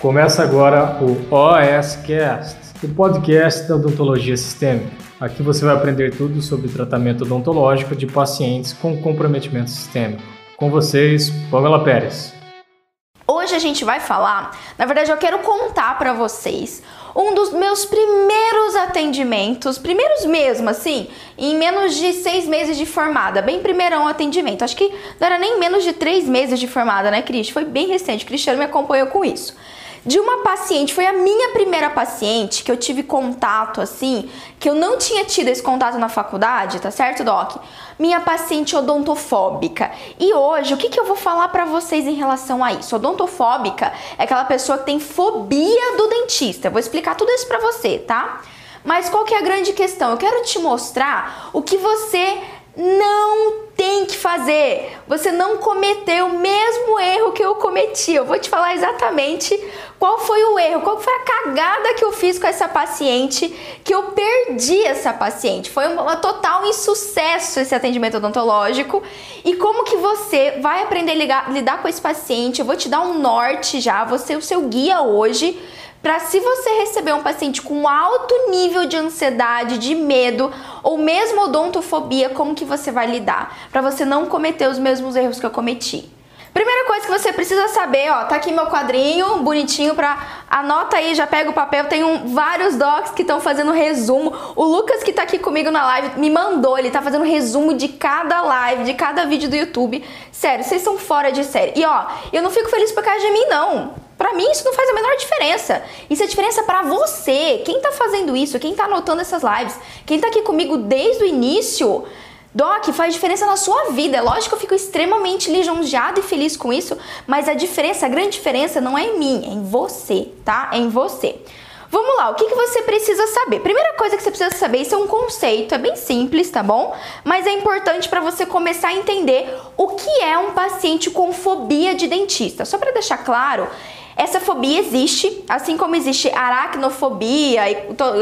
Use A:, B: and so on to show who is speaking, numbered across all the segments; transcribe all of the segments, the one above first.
A: Começa agora o OSCast, o podcast da odontologia sistêmica. Aqui você vai aprender tudo sobre tratamento odontológico de pacientes com comprometimento sistêmico. Com vocês, Pamela Pérez.
B: Hoje a gente vai falar, na verdade eu quero contar para vocês um dos meus primeiros atendimentos, primeiros mesmo, assim, em menos de seis meses de formada, bem primeirão atendimento. Acho que não era nem menos de três meses de formada, né, Cris? Foi bem recente, o Cristiano me acompanhou com isso de uma paciente, foi a minha primeira paciente que eu tive contato assim, que eu não tinha tido esse contato na faculdade, tá certo, Doc? Minha paciente odontofóbica. E hoje, o que, que eu vou falar para vocês em relação a isso? Odontofóbica é aquela pessoa que tem fobia do dentista. Eu vou explicar tudo isso para você, tá? Mas qual que é a grande questão? Eu quero te mostrar o que você não tem que fazer. Você não cometeu o mesmo erro que eu cometi. Eu vou te falar exatamente qual foi o erro, qual foi a cagada que eu fiz com essa paciente, que eu perdi essa paciente. Foi um total insucesso esse atendimento odontológico. E como que você vai aprender a ligar, lidar com esse paciente? Eu vou te dar um norte já, você o seu guia hoje para se você receber um paciente com alto nível de ansiedade, de medo ou mesmo odontofobia, como que você vai lidar? Para você não cometer os mesmos erros que eu cometi. Primeira coisa que você precisa saber, ó, tá aqui meu quadrinho bonitinho pra anota aí, já pega o papel, tem um, vários docs que estão fazendo resumo. O Lucas que tá aqui comigo na live me mandou, ele tá fazendo resumo de cada live, de cada vídeo do YouTube. Sério, vocês são fora de série. E ó, eu não fico feliz por causa de mim não. Para mim isso não faz a menor diferença. Isso é diferença para você. Quem tá fazendo isso, quem tá anotando essas lives, quem tá aqui comigo desde o início, Doc, faz diferença na sua vida. É lógico que eu fico extremamente lisonjeada e feliz com isso, mas a diferença, a grande diferença não é em mim, é em você, tá? É em você. Vamos lá, o que, que você precisa saber? Primeira coisa que você precisa saber, isso é um conceito, é bem simples, tá bom? Mas é importante para você começar a entender o que é um paciente com fobia de dentista. Só para deixar claro, essa fobia existe, assim como existe aracnofobia,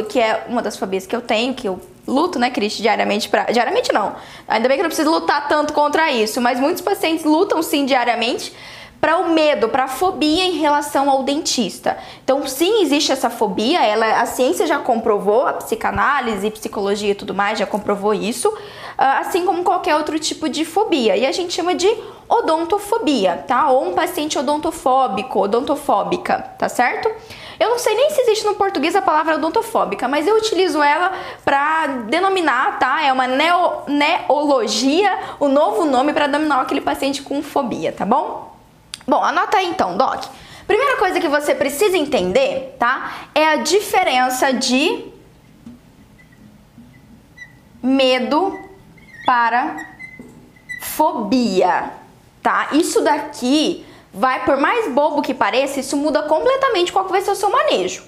B: que é uma das fobias que eu tenho, que eu luto, né, Cris, diariamente para diariamente não. Ainda bem que eu não preciso lutar tanto contra isso, mas muitos pacientes lutam sim diariamente para o medo, para a fobia em relação ao dentista. Então, sim, existe essa fobia, ela, a ciência já comprovou, a psicanálise, psicologia e tudo mais já comprovou isso, ah, assim como qualquer outro tipo de fobia. E a gente chama de odontofobia, tá? Ou um paciente odontofóbico, odontofóbica, tá certo? Eu não sei nem se existe no português a palavra odontofóbica, mas eu utilizo ela para denominar, tá? É uma neo, neologia, o novo nome para denominar aquele paciente com fobia, tá bom? Bom, anota aí então, Doc. Primeira coisa que você precisa entender, tá? É a diferença de medo para fobia, tá? Isso daqui vai, por mais bobo que pareça, isso muda completamente qual que vai ser o seu manejo.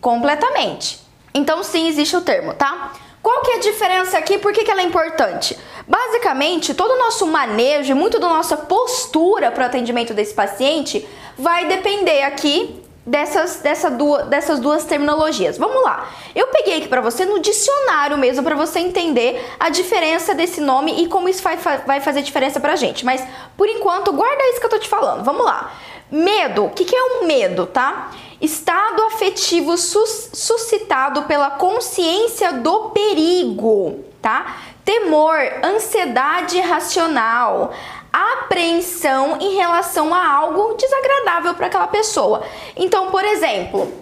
B: Completamente. Então, sim, existe o termo, tá? Qual que é a diferença aqui? Por que, que ela é importante? Basicamente, todo o nosso manejo e muito da nossa postura para o atendimento desse paciente vai depender aqui dessas, dessa duas, dessas duas terminologias. Vamos lá. Eu peguei aqui para você no dicionário mesmo para você entender a diferença desse nome e como isso vai, vai fazer diferença pra gente. Mas por enquanto, guarda isso que eu tô te falando. Vamos lá. Medo. O que, que é um medo, tá? Estado afetivo sus suscitado pela consciência do perigo, tá? Temor, ansiedade racional, apreensão em relação a algo desagradável para aquela pessoa. Então, por exemplo,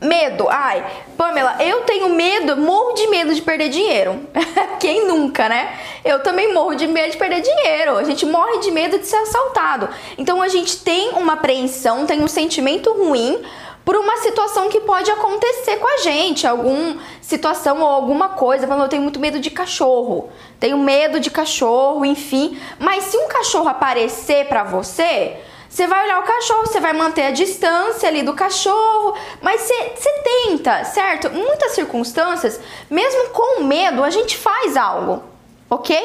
B: medo. Ai, Pamela, eu tenho medo, morro de medo de perder dinheiro. Quem nunca, né? Eu também morro de medo de perder dinheiro. A gente morre de medo de ser assaltado. Então a gente tem uma apreensão, tem um sentimento ruim por uma situação que pode acontecer com a gente, alguma situação ou alguma coisa. Falando, eu tenho muito medo de cachorro, tenho medo de cachorro, enfim. Mas se um cachorro aparecer para você, você vai olhar o cachorro, você vai manter a distância ali do cachorro, mas você, você tenta, certo? Muitas circunstâncias, mesmo com medo, a gente faz algo. Ok?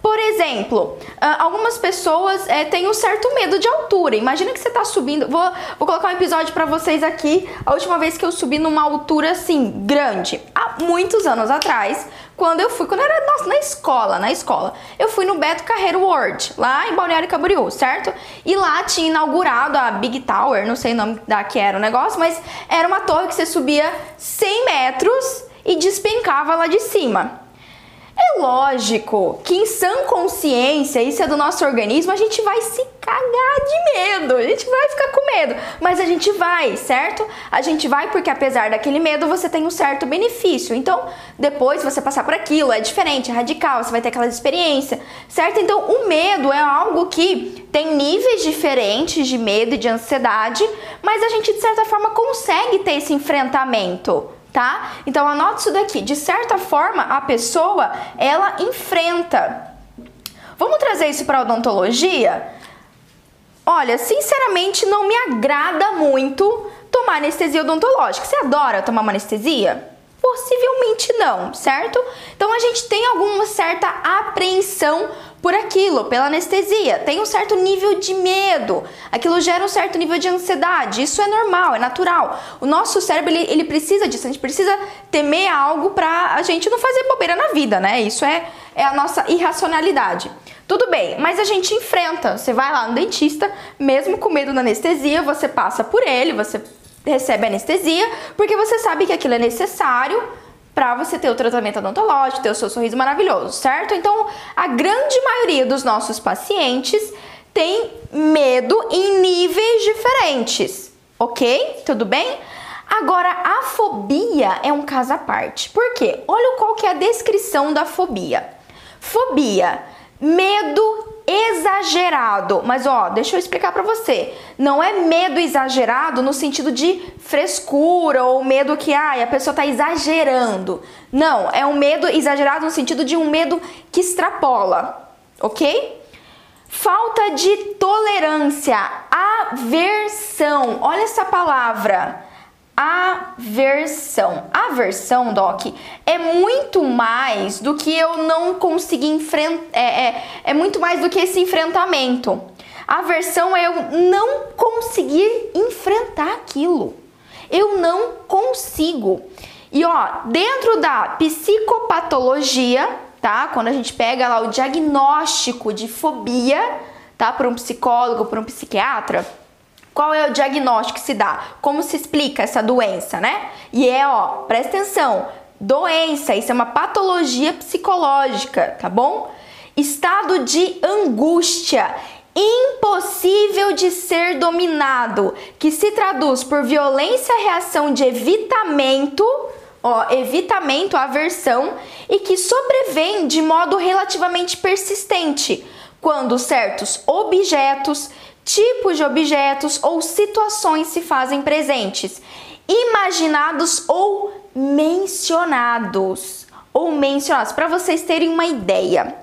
B: Por exemplo, ah, algumas pessoas é, têm um certo medo de altura. Imagina que você está subindo. Vou, vou colocar um episódio para vocês aqui. A última vez que eu subi numa altura assim grande, há muitos anos atrás, quando eu fui, quando eu era nossa, na escola, na escola, eu fui no Beto Carreiro World, lá em Balneário Camboriú, certo? E lá tinha inaugurado a Big Tower, não sei o nome da que era o negócio, mas era uma torre que você subia 100 metros e despencava lá de cima. É lógico que em sã consciência, isso é do nosso organismo, a gente vai se cagar de medo, a gente vai ficar com medo, mas a gente vai, certo? A gente vai porque apesar daquele medo, você tem um certo benefício. Então, depois você passar por aquilo, é diferente, é radical, você vai ter aquela experiência, certo? Então, o medo é algo que tem níveis diferentes de medo e de ansiedade, mas a gente de certa forma consegue ter esse enfrentamento tá? Então anote isso daqui. De certa forma, a pessoa ela enfrenta. Vamos trazer isso para odontologia? Olha, sinceramente não me agrada muito tomar anestesia odontológica. Você adora tomar uma anestesia? Possivelmente não, certo? Então a gente tem alguma certa apreensão por aquilo, pela anestesia. Tem um certo nível de medo. Aquilo gera um certo nível de ansiedade. Isso é normal, é natural. O nosso cérebro ele, ele precisa disso. A gente precisa temer algo para a gente não fazer bobeira na vida, né? Isso é, é a nossa irracionalidade. Tudo bem, mas a gente enfrenta. Você vai lá no dentista, mesmo com medo da anestesia, você passa por ele, você recebe anestesia, porque você sabe que aquilo é necessário para você ter o tratamento odontológico, ter o seu sorriso maravilhoso, certo? Então, a grande maioria dos nossos pacientes tem medo em níveis diferentes, ok? Tudo bem? Agora, a fobia é um caso à parte. Por quê? Olha qual que é a descrição da fobia. Fobia, medo exagerado. Mas ó, deixa eu explicar para você. Não é medo exagerado no sentido de frescura ou medo que ai, a pessoa tá exagerando. Não, é um medo exagerado no sentido de um medo que extrapola, OK? Falta de tolerância, aversão. Olha essa palavra aversão. Aversão, Doc, é muito mais do que eu não conseguir enfrentar. É, é, é, muito mais do que esse enfrentamento. Aversão é eu não conseguir enfrentar aquilo. Eu não consigo. E ó, dentro da psicopatologia, tá? Quando a gente pega lá o diagnóstico de fobia, tá? Por um psicólogo, por um psiquiatra qual é o diagnóstico que se dá? Como se explica essa doença, né? E é, ó, presta atenção, doença, isso é uma patologia psicológica, tá bom? Estado de angústia, impossível de ser dominado, que se traduz por violência, reação de evitamento, ó, evitamento, aversão, e que sobrevém de modo relativamente persistente, quando certos objetos, tipos de objetos ou situações se fazem presentes, imaginados ou mencionados. Ou mencionados, para vocês terem uma ideia.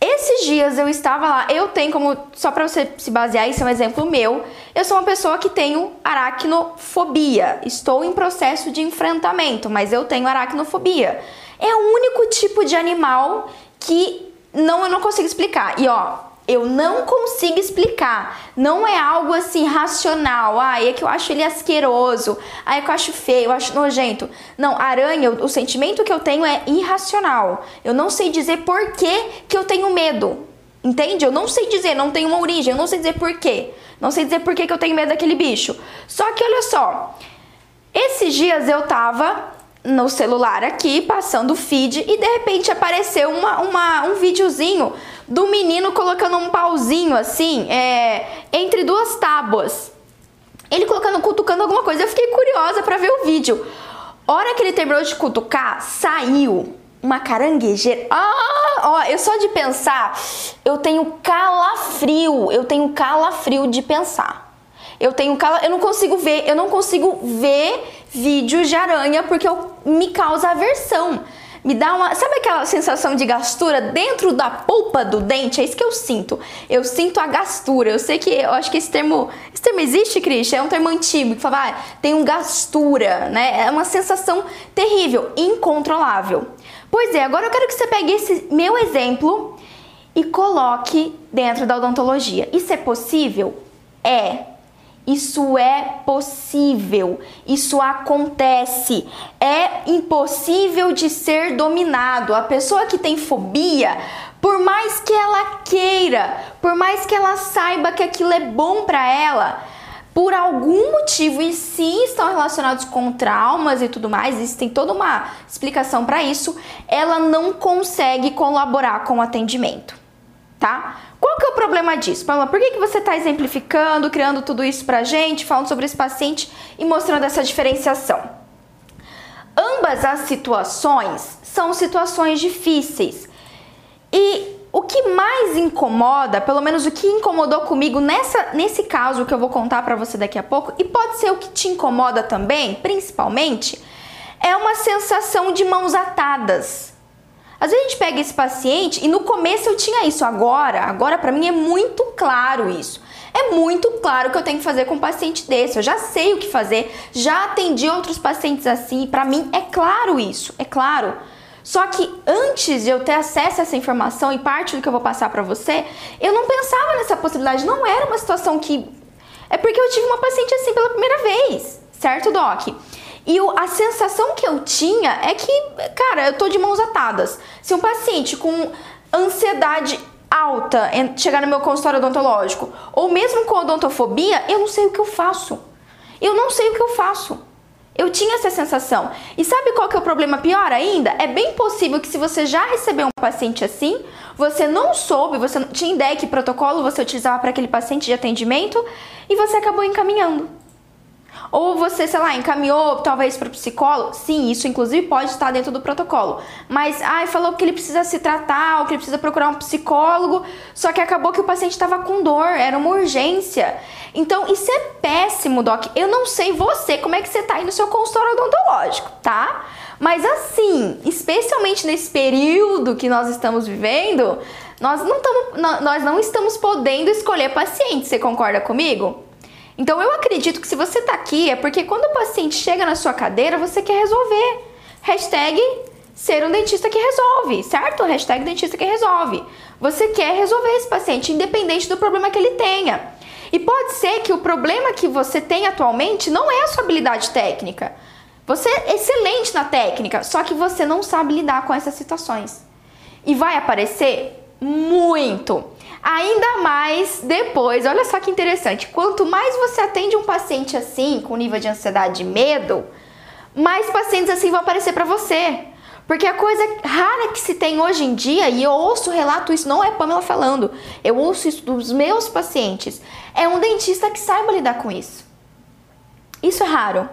B: Esses dias eu estava lá, eu tenho como, só para você se basear, isso é um exemplo meu, eu sou uma pessoa que tenho aracnofobia. Estou em processo de enfrentamento, mas eu tenho aracnofobia. É o único tipo de animal que não eu não consigo explicar. E ó, eu não consigo explicar. Não é algo assim racional. Ah, é que eu acho ele asqueroso. Ah, é que eu acho feio, eu acho nojento. Não, aranha, o, o sentimento que eu tenho é irracional. Eu não sei dizer por que, que eu tenho medo. Entende? Eu não sei dizer, não tenho uma origem, eu não sei dizer por quê. Não sei dizer por que, que eu tenho medo daquele bicho. Só que olha só, esses dias eu tava no celular aqui, passando o feed, e de repente apareceu uma, uma, um videozinho do menino colocando um pauzinho assim, é, entre duas tábuas. Ele colocando, cutucando alguma coisa. Eu fiquei curiosa para ver o vídeo. Hora que ele terminou de cutucar, saiu uma caranguejeira. Ah, ó, eu só de pensar, eu tenho calafrio, eu tenho calafrio de pensar. Eu tenho cala, eu não consigo ver, eu não consigo ver vídeos de aranha porque eu, me causa aversão me dá uma. Sabe aquela sensação de gastura dentro da polpa do dente? É isso que eu sinto. Eu sinto a gastura. Eu sei que eu acho que esse termo. Esse termo existe, Cris? É um termo antigo que fala, ah, tem um gastura, né? É uma sensação terrível, incontrolável. Pois é, agora eu quero que você pegue esse meu exemplo e coloque dentro da odontologia. Isso é possível? É. Isso é possível, isso acontece. É impossível de ser dominado. A pessoa que tem fobia, por mais que ela queira, por mais que ela saiba que aquilo é bom para ela, por algum motivo, e sim estão relacionados com traumas e tudo mais, isso tem toda uma explicação para isso, ela não consegue colaborar com o atendimento, tá? Qual que é o problema disso? Pamela, por que, que você está exemplificando, criando tudo isso pra gente, falando sobre esse paciente e mostrando essa diferenciação? Ambas as situações são situações difíceis. E o que mais incomoda, pelo menos o que incomodou comigo nessa, nesse caso que eu vou contar para você daqui a pouco, e pode ser o que te incomoda também, principalmente, é uma sensação de mãos atadas. Às vezes a gente pega esse paciente e no começo eu tinha isso, agora, agora para mim é muito claro isso. É muito claro que eu tenho que fazer com um paciente desse. Eu já sei o que fazer, já atendi outros pacientes assim, para mim é claro isso, é claro. Só que antes de eu ter acesso a essa informação e parte do que eu vou passar para você, eu não pensava nessa possibilidade, não era uma situação que é porque eu tive uma paciente assim pela primeira vez, certo, doc? E o, a sensação que eu tinha é que, cara, eu tô de mãos atadas. Se um paciente com ansiedade alta chegar no meu consultório odontológico, ou mesmo com odontofobia, eu não sei o que eu faço. Eu não sei o que eu faço. Eu tinha essa sensação. E sabe qual que é o problema pior ainda? É bem possível que se você já recebeu um paciente assim, você não soube, você não tinha ideia que protocolo você utilizava para aquele paciente de atendimento e você acabou encaminhando. Ou você, sei lá, encaminhou talvez para o psicólogo. Sim, isso inclusive pode estar dentro do protocolo. Mas, ai, falou que ele precisa se tratar, ou que ele precisa procurar um psicólogo. Só que acabou que o paciente estava com dor, era uma urgência. Então, isso é péssimo, Doc. Eu não sei você, como é que você tá aí no seu consultório odontológico, tá? Mas assim, especialmente nesse período que nós estamos vivendo, nós não, tamo, nós não estamos podendo escolher paciente. Você concorda comigo? Então eu acredito que se você está aqui é porque quando o paciente chega na sua cadeira, você quer resolver. Hashtag ser um dentista que resolve, certo? Hashtag dentista que resolve. Você quer resolver esse paciente, independente do problema que ele tenha. E pode ser que o problema que você tem atualmente não é a sua habilidade técnica. Você é excelente na técnica, só que você não sabe lidar com essas situações. E vai aparecer muito. Ainda mais depois, olha só que interessante, quanto mais você atende um paciente assim, com nível de ansiedade e medo, mais pacientes assim vão aparecer para você. Porque a coisa rara que se tem hoje em dia, e eu ouço relato isso, não é Pamela falando, eu ouço isso dos meus pacientes, é um dentista que saiba lidar com isso. Isso é raro.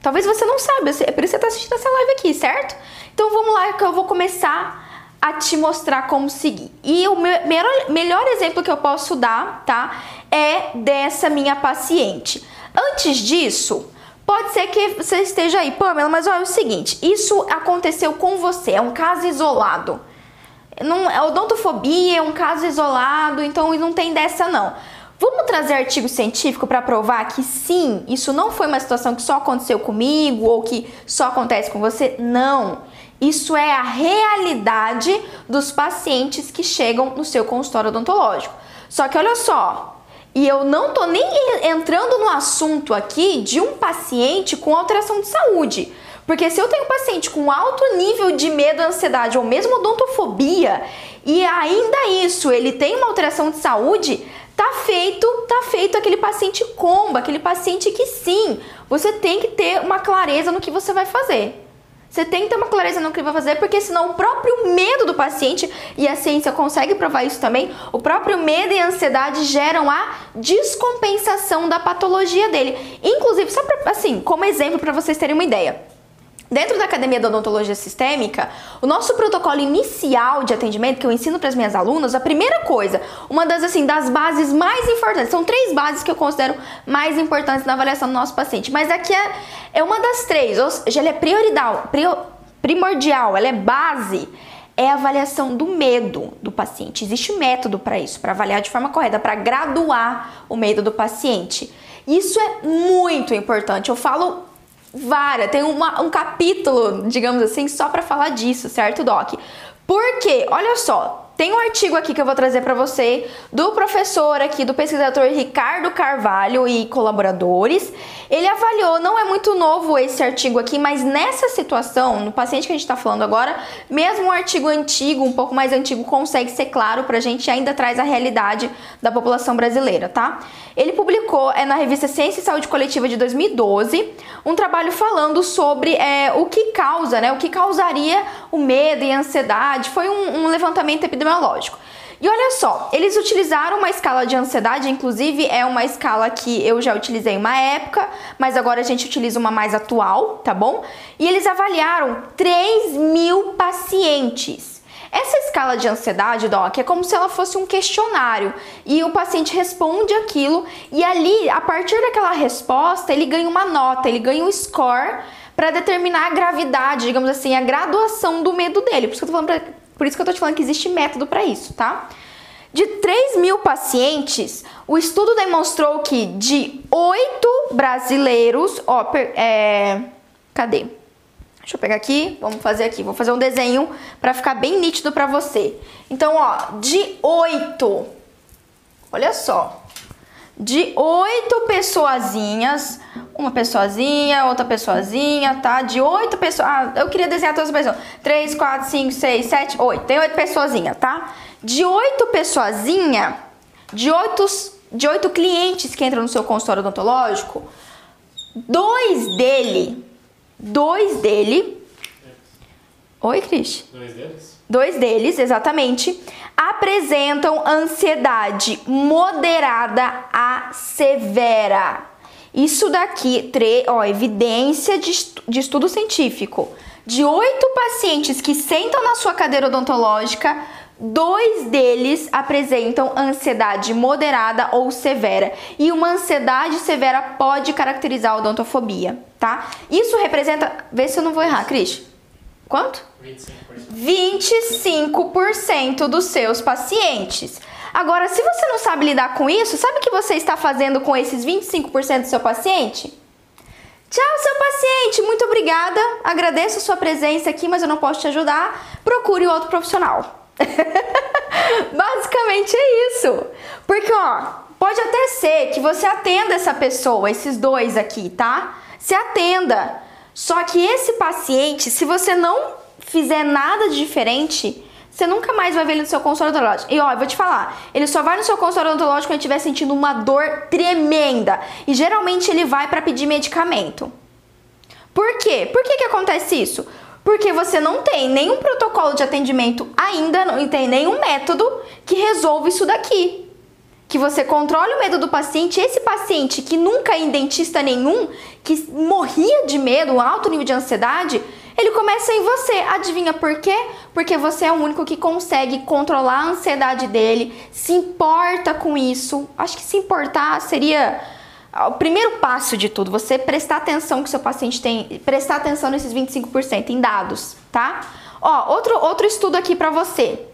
B: Talvez você não saiba, é por isso que você está assistindo essa live aqui, certo? Então vamos lá que eu vou começar a te mostrar como seguir. E o melhor, exemplo que eu posso dar, tá? É dessa minha paciente. Antes disso, pode ser que você esteja aí, Pamela, mas olha é o seguinte: isso aconteceu com você, é um caso isolado. Não, é odontofobia é um caso isolado, então não tem dessa não. Vamos trazer artigo científico para provar que sim, isso não foi uma situação que só aconteceu comigo ou que só acontece com você? Não. Isso é a realidade dos pacientes que chegam no seu consultório odontológico. Só que olha só, e eu não tô nem entrando no assunto aqui de um paciente com alteração de saúde. Porque se eu tenho um paciente com alto nível de medo, ansiedade ou mesmo odontofobia, e ainda isso ele tem uma alteração de saúde, tá feito, tá feito aquele paciente comba, aquele paciente que sim, você tem que ter uma clareza no que você vai fazer. Você tem que ter uma clareza no que vai fazer, porque senão o próprio medo do paciente, e a ciência consegue provar isso também, o próprio medo e a ansiedade geram a descompensação da patologia dele. Inclusive, só pra, assim, como exemplo para vocês terem uma ideia. Dentro da Academia da Odontologia Sistêmica, o nosso protocolo inicial de atendimento que eu ensino para as minhas alunas, a primeira coisa, uma das assim das bases mais importantes, são três bases que eu considero mais importantes na avaliação do nosso paciente, mas aqui é, é uma das três, ou seja, ela é prioridade, primordial, ela é base, é a avaliação do medo do paciente. Existe método para isso, para avaliar de forma correta, para graduar o medo do paciente. Isso é muito importante. Eu falo várias, tem uma, um capítulo, digamos assim, só para falar disso, certo, Doc? Porque, olha só, tem um artigo aqui que eu vou trazer para você do professor aqui, do pesquisador Ricardo Carvalho e colaboradores. Ele avaliou, não é muito novo esse artigo aqui, mas nessa situação, no paciente que a gente está falando agora, mesmo um artigo antigo, um pouco mais antigo, consegue ser claro para a gente ainda traz a realidade da população brasileira, tá? Ele publicou é, na revista Ciência e Saúde Coletiva de 2012 um trabalho falando sobre é, o que causa, né? O que causaria o medo e a ansiedade. Foi um, um levantamento epidemiológico E olha só, eles utilizaram uma escala de ansiedade, inclusive é uma escala que eu já utilizei uma época, mas agora a gente utiliza uma mais atual, tá bom? E eles avaliaram 3 mil pacientes. Essa escala de ansiedade, Doc, é como se ela fosse um questionário e o paciente responde aquilo e ali, a partir daquela resposta, ele ganha uma nota, ele ganha um score para determinar a gravidade, digamos assim, a graduação do medo dele. Por isso que eu tô falando por isso que eu tô te falando que existe método para isso, tá? De 3 mil pacientes, o estudo demonstrou que de 8 brasileiros, ó, é, cadê? Deixa eu pegar aqui, vamos fazer aqui, vou fazer um desenho para ficar bem nítido para você. Então, ó, de 8, olha só, de oito pessoazinhas, uma pessoazinha, outra pessoazinha, tá? De oito pessoas. Ah, eu queria desenhar todas as pessoas. Três, quatro, cinco, seis, sete, oito. Tem oito pessoazinha, tá? De oito pessoazinha, de oito, de oito clientes que entram no seu consultório odontológico, dois dele, dois dele. Oi, Cris.
A: Dois deles?
B: Dois deles, exatamente apresentam ansiedade moderada a severa. Isso daqui, ó, evidência de, de estudo científico. De oito pacientes que sentam na sua cadeira odontológica, dois deles apresentam ansiedade moderada ou severa. E uma ansiedade severa pode caracterizar a odontofobia, tá? Isso representa. Vê se eu não vou errar, Cris. Quanto? 25%. 25% dos seus pacientes. Agora, se você não sabe lidar com isso, sabe o que você está fazendo com esses 25% do seu paciente? Tchau, seu paciente, muito obrigada. Agradeço a sua presença aqui, mas eu não posso te ajudar. Procure outro profissional. Basicamente é isso. Porque, ó, pode até ser que você atenda essa pessoa, esses dois aqui, tá? Se atenda. Só que esse paciente, se você não fizer nada de diferente, você nunca mais vai ver ele no seu consultório odontológico. E ó, eu vou te falar, ele só vai no seu consultório odontológico quando estiver sentindo uma dor tremenda. E geralmente ele vai para pedir medicamento. Por quê? Por que que acontece isso? Porque você não tem nenhum protocolo de atendimento ainda, não tem nenhum método que resolva isso daqui que você controle o medo do paciente. Esse paciente que nunca ia em dentista nenhum, que morria de medo, um alto nível de ansiedade, ele começa em você. Adivinha por quê? Porque você é o único que consegue controlar a ansiedade dele, se importa com isso. Acho que se importar seria o primeiro passo de tudo, você prestar atenção que seu paciente tem, prestar atenção nesses 25% em dados, tá? Ó, outro, outro estudo aqui para você.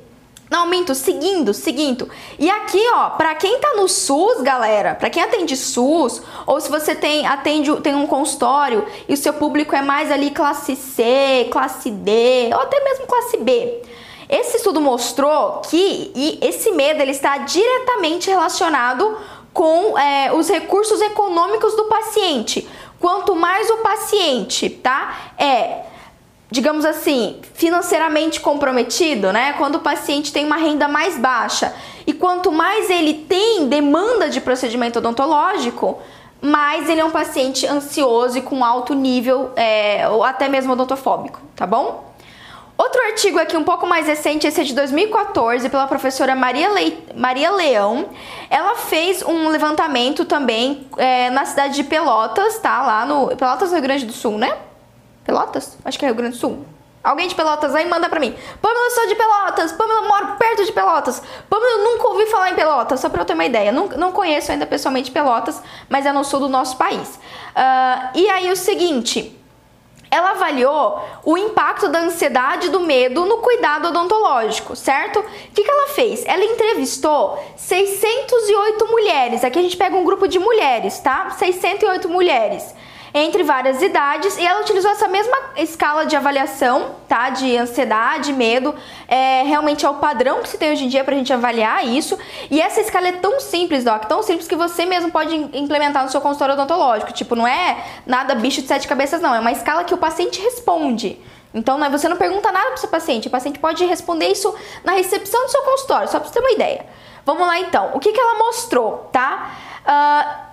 B: Não, minto, seguindo, seguindo. E aqui, ó, para quem tá no SUS, galera, para quem atende SUS, ou se você tem atende tem um consultório e o seu público é mais ali classe C, classe D, ou até mesmo classe B. Esse estudo mostrou que esse medo ele está diretamente relacionado com é, os recursos econômicos do paciente. Quanto mais o paciente, tá, é digamos assim, financeiramente comprometido, né? Quando o paciente tem uma renda mais baixa. E quanto mais ele tem demanda de procedimento odontológico, mais ele é um paciente ansioso e com alto nível, é, ou até mesmo odontofóbico, tá bom? Outro artigo aqui um pouco mais recente, esse é de 2014, pela professora Maria, Le... Maria Leão. Ela fez um levantamento também é, na cidade de Pelotas, tá? Lá no Pelotas, Rio Grande do Sul, né? Pelotas? Acho que é Rio Grande do Sul. Alguém de Pelotas aí manda pra mim. Pamela, sou de Pelotas. Pamela, moro perto de Pelotas. Pamela, nunca ouvi falar em Pelotas, só pra eu ter uma ideia. Não, não conheço ainda pessoalmente Pelotas, mas é no sul do nosso país. Uh, e aí o seguinte, ela avaliou o impacto da ansiedade e do medo no cuidado odontológico, certo? O que, que ela fez? Ela entrevistou 608 mulheres. Aqui a gente pega um grupo de mulheres, tá? 608 mulheres entre várias idades e ela utilizou essa mesma escala de avaliação, tá? De ansiedade, medo, é, realmente é o padrão que se tem hoje em dia pra gente avaliar isso. E essa escala é tão simples, Doc, tão simples que você mesmo pode implementar no seu consultório odontológico. Tipo, não é nada bicho de sete cabeças, não. É uma escala que o paciente responde. Então, né, você não pergunta nada pro seu paciente, o paciente pode responder isso na recepção do seu consultório, só pra você ter uma ideia. Vamos lá então, o que, que ela mostrou, tá? Uh,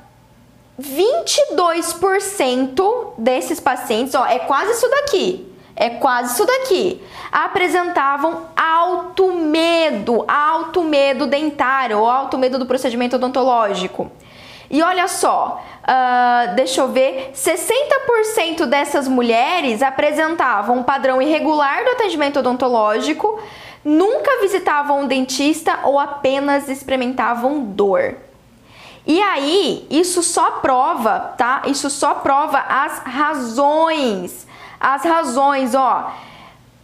B: 22% desses pacientes, ó, é quase isso daqui, é quase isso daqui, apresentavam alto medo, alto medo dentário ou alto medo do procedimento odontológico. E olha só, uh, deixa eu ver, 60% dessas mulheres apresentavam um padrão irregular do atendimento odontológico, nunca visitavam um dentista ou apenas experimentavam dor. E aí, isso só prova, tá? Isso só prova as razões. As razões, ó.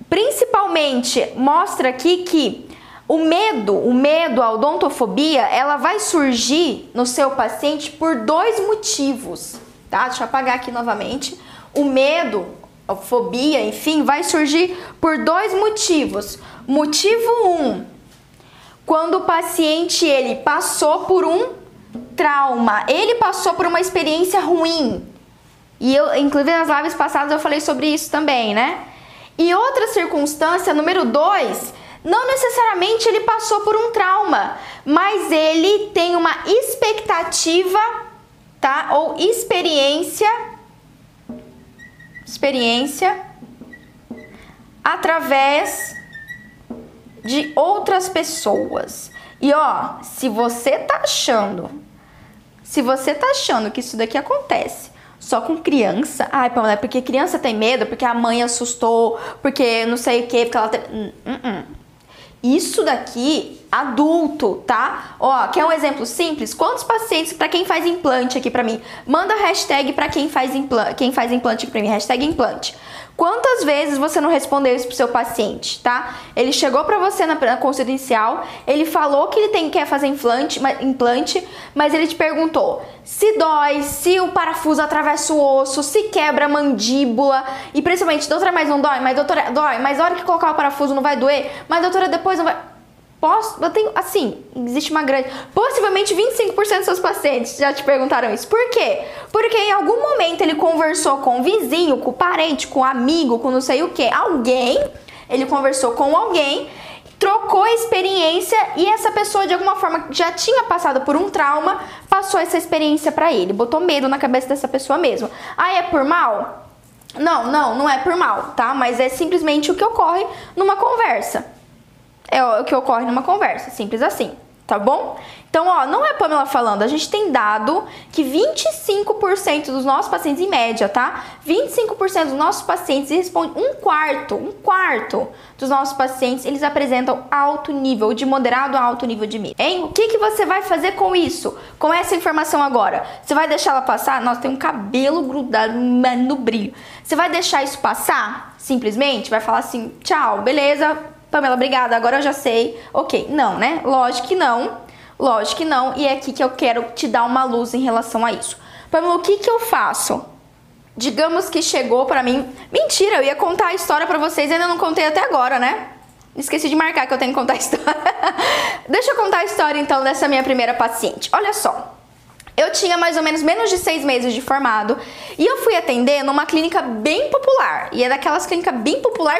B: Principalmente mostra aqui que o medo, o medo, a odontofobia, ela vai surgir no seu paciente por dois motivos, tá? Deixa eu apagar aqui novamente. O medo, a fobia, enfim, vai surgir por dois motivos. Motivo um, quando o paciente ele passou por um trauma, ele passou por uma experiência ruim. E eu, inclusive nas lives passadas eu falei sobre isso também, né? E outra circunstância, número dois, não necessariamente ele passou por um trauma, mas ele tem uma expectativa, tá? Ou experiência, experiência através de outras pessoas. E ó, se você tá achando, se você tá achando que isso daqui acontece só com criança, ai, Pamela, é porque criança tem medo, porque a mãe assustou, porque não sei o que, porque ela tem. Uh -uh. Isso daqui, adulto, tá? Ó, quer um exemplo simples? Quantos pacientes, para quem faz implante aqui para mim, manda hashtag para quem faz implante, quem faz implante aqui pra mim, hashtag implante. Quantas vezes você não respondeu isso pro seu paciente, tá? Ele chegou para você na, na consulta inicial, ele falou que ele tem, quer fazer implante, implante, mas ele te perguntou se dói, se o parafuso atravessa o osso, se quebra a mandíbula e principalmente, doutora, mas não dói, mas doutora, dói, mas a hora que colocar o parafuso não vai doer, mas doutora, depois não vai... Posso, eu tenho, assim, existe uma grande. Possivelmente 25% dos seus pacientes já te perguntaram isso. Por quê? Porque em algum momento ele conversou com o vizinho, com o parente, com o amigo, com não sei o que, alguém. Ele conversou com alguém, trocou experiência e essa pessoa de alguma forma já tinha passado por um trauma, passou essa experiência para ele, botou medo na cabeça dessa pessoa mesmo. Ah, é por mal? Não, não, não é por mal, tá? Mas é simplesmente o que ocorre numa conversa. É o que ocorre numa conversa, simples assim, tá bom? Então, ó, não é Pamela falando, a gente tem dado que 25% dos nossos pacientes, em média, tá? 25% dos nossos pacientes respondem um quarto, um quarto dos nossos pacientes, eles apresentam alto nível, de moderado a alto nível de medo. Hein? O que, que você vai fazer com isso? Com essa informação agora? Você vai deixar ela passar? Nossa, tem um cabelo grudado no brilho. Você vai deixar isso passar? Simplesmente? Vai falar assim, tchau, beleza, Pamela, obrigada, agora eu já sei. Ok, não, né? Lógico que não. Lógico que não. E é aqui que eu quero te dar uma luz em relação a isso. Pamela, o que que eu faço? Digamos que chegou para mim. Mentira, eu ia contar a história para vocês, ainda não contei até agora, né? Esqueci de marcar que eu tenho que contar a história. Deixa eu contar a história então dessa minha primeira paciente. Olha só. Eu tinha mais ou menos menos de seis meses de formado e eu fui atender numa clínica bem popular. E é daquelas clínicas bem popular.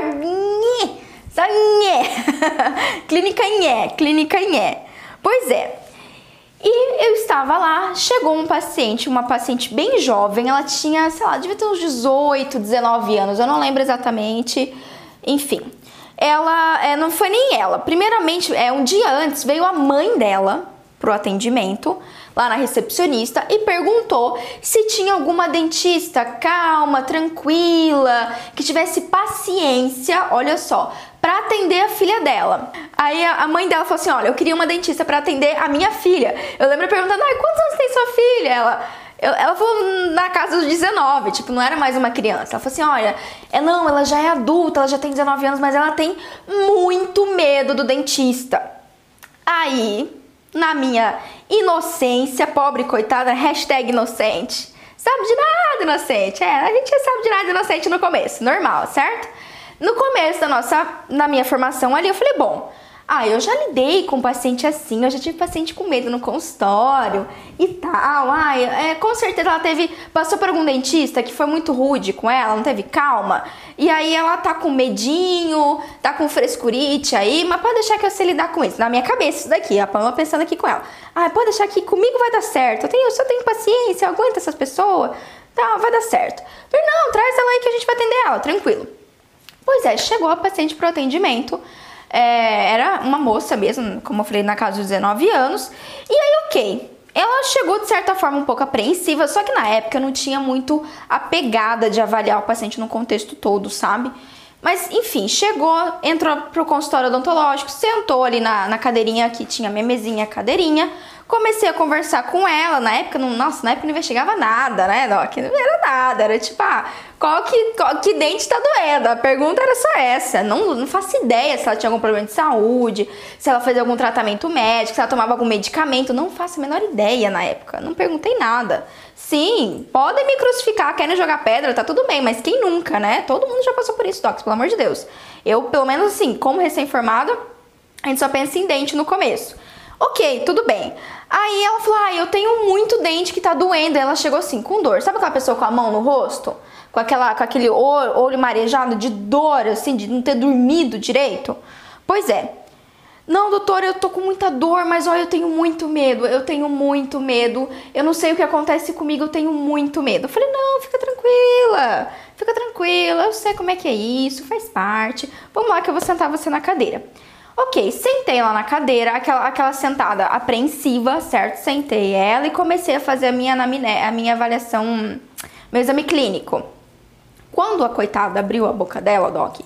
B: Nhé. clínica Nhé, clínica Nhé. Pois é. E eu estava lá, chegou um paciente, uma paciente bem jovem, ela tinha, sei lá, devia ter uns 18, 19 anos, eu não lembro exatamente. Enfim, ela, é, não foi nem ela. Primeiramente, é um dia antes veio a mãe dela pro atendimento lá na recepcionista e perguntou se tinha alguma dentista calma, tranquila, que tivesse paciência, olha só, para atender a filha dela. Aí a mãe dela falou assim: "Olha, eu queria uma dentista para atender a minha filha". Eu lembro perguntando: "Ai, quantos anos tem sua filha?". Ela ela falou na casa dos 19, tipo, não era mais uma criança. Ela falou assim: olha, é, não, ela já é adulta, ela já tem 19 anos, mas ela tem muito medo do dentista. Aí, na minha inocência, pobre coitada, hashtag inocente, Sabe de nada, inocente. É, a gente sabe de nada inocente no começo, normal, certo? No começo da nossa, na minha formação ali, eu falei, bom, ah, eu já lidei com paciente assim, eu já tive paciente com medo no consultório e tal. Ah, é, com certeza ela teve. Passou por algum dentista que foi muito rude com ela, não teve calma. E aí ela tá com medinho, tá com frescurite aí, mas pode deixar que eu sei lidar com isso. Na minha cabeça, isso daqui, a Pamela pensando aqui com ela. Ah, pode deixar que comigo vai dar certo. Eu, tenho, eu só tenho paciência, eu aguento essas pessoas. Tá, vai dar certo. Falei, não, traz ela aí que a gente vai atender ela, tranquilo. Pois é, chegou a paciente pro atendimento. É, era uma moça mesmo, como eu falei, na casa dos 19 anos. E aí, ok. Ela chegou de certa forma um pouco apreensiva, só que na época não tinha muito a pegada de avaliar o paciente no contexto todo, sabe? Mas enfim, chegou, entrou pro consultório odontológico, sentou ali na, na cadeirinha que tinha memezinha, cadeirinha, Comecei a conversar com ela, na época, não, nossa, na época não investigava nada, né, Doc? Não era nada, era tipo, ah, qual que, qual, que dente tá doendo? A pergunta era só essa. Não, não faço ideia se ela tinha algum problema de saúde, se ela fazia algum tratamento médico, se ela tomava algum medicamento. Não faço a menor ideia na época. Não perguntei nada. Sim, podem me crucificar, querem jogar pedra, tá tudo bem, mas quem nunca, né? Todo mundo já passou por isso, Docs, pelo amor de Deus. Eu, pelo menos assim, como recém-formada, a gente só pensa em dente no começo. Ok, tudo bem. Aí ela falou: Ah, eu tenho muito dente que tá doendo. Ela chegou assim, com dor. Sabe aquela pessoa com a mão no rosto? Com, aquela, com aquele olho marejado de dor, assim, de não ter dormido direito? Pois é. Não, doutor, eu tô com muita dor, mas olha, eu tenho muito medo. Eu tenho muito medo. Eu não sei o que acontece comigo, eu tenho muito medo. Eu falei: Não, fica tranquila. Fica tranquila. Eu sei como é que é isso, faz parte. Vamos lá que eu vou sentar você na cadeira. Ok, sentei lá na cadeira, aquela, aquela sentada apreensiva, certo? Sentei ela e comecei a fazer a minha, a minha avaliação, meu exame clínico. Quando a coitada abriu a boca dela, Doc,